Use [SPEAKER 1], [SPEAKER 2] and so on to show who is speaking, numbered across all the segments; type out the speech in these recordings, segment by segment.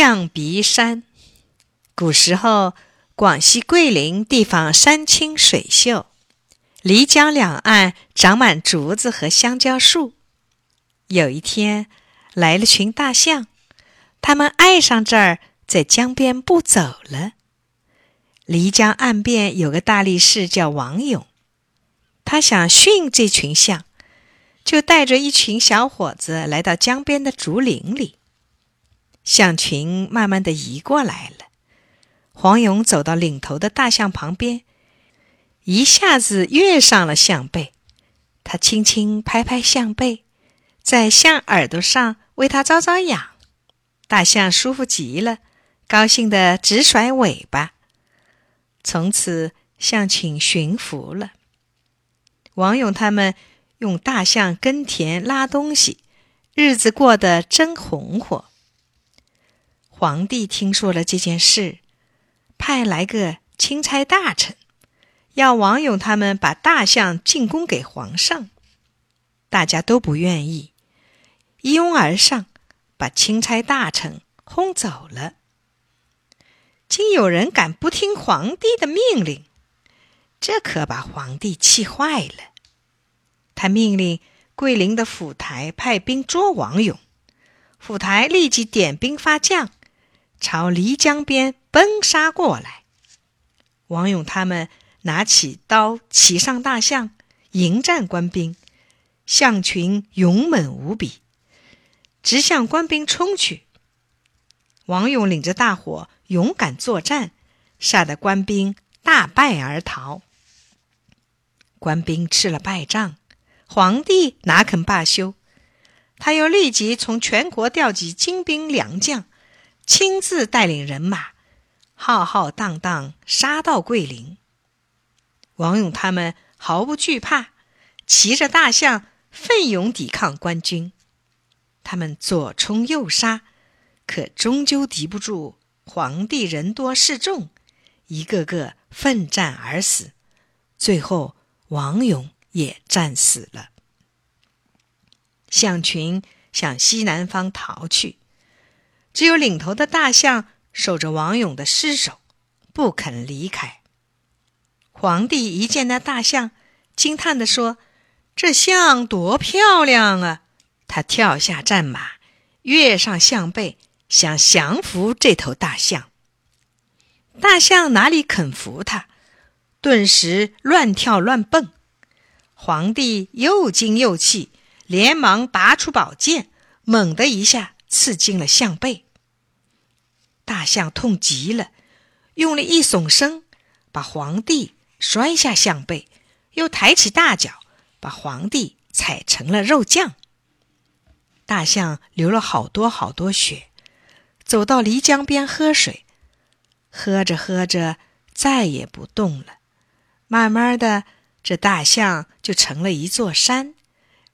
[SPEAKER 1] 象鼻山。古时候，广西桂林地方山清水秀，漓江两岸长满竹子和香蕉树。有一天，来了群大象，它们爱上这儿，在江边不走了。漓江岸边有个大力士叫王勇，他想训这群象，就带着一群小伙子来到江边的竹林里。象群慢慢的移过来了，黄勇走到领头的大象旁边，一下子跃上了象背。他轻轻拍拍象背，在象耳朵上为它挠挠痒。大象舒服极了，高兴的直甩尾巴。从此，象群驯服了。王勇他们用大象耕田拉东西，日子过得真红火。皇帝听说了这件事，派来个钦差大臣，要王勇他们把大象进贡给皇上。大家都不愿意，一拥而上，把钦差大臣轰走了。竟有人敢不听皇帝的命令，这可把皇帝气坏了。他命令桂林的府台派兵捉王勇，府台立即点兵发将。朝漓江边奔杀过来，王勇他们拿起刀，骑上大象，迎战官兵。象群勇猛无比，直向官兵冲去。王勇领着大伙勇敢作战，吓得官兵大败而逃。官兵吃了败仗，皇帝哪肯罢休？他又立即从全国调集精兵良将。亲自带领人马，浩浩荡荡杀到桂林。王勇他们毫不惧怕，骑着大象奋勇抵抗官军。他们左冲右杀，可终究敌不住皇帝人多势众，一个个奋战而死。最后，王勇也战死了。象群向西南方逃去。只有领头的大象守着王勇的尸首，不肯离开。皇帝一见那大象，惊叹地说：“这象多漂亮啊！”他跳下战马，跃上象背，想降服这头大象。大象哪里肯服他，顿时乱跳乱蹦。皇帝又惊又气，连忙拔出宝剑，猛的一下。刺进了象背，大象痛极了，用力一耸身，把皇帝摔下象背，又抬起大脚，把皇帝踩成了肉酱。大象流了好多好多血，走到漓江边喝水，喝着喝着再也不动了。慢慢的，这大象就成了一座山，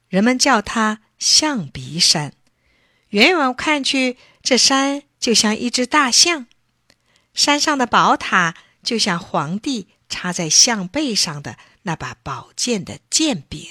[SPEAKER 1] 人们叫它象鼻山。远远看去，这山就像一只大象，山上的宝塔就像皇帝插在象背上的那把宝剑的剑柄。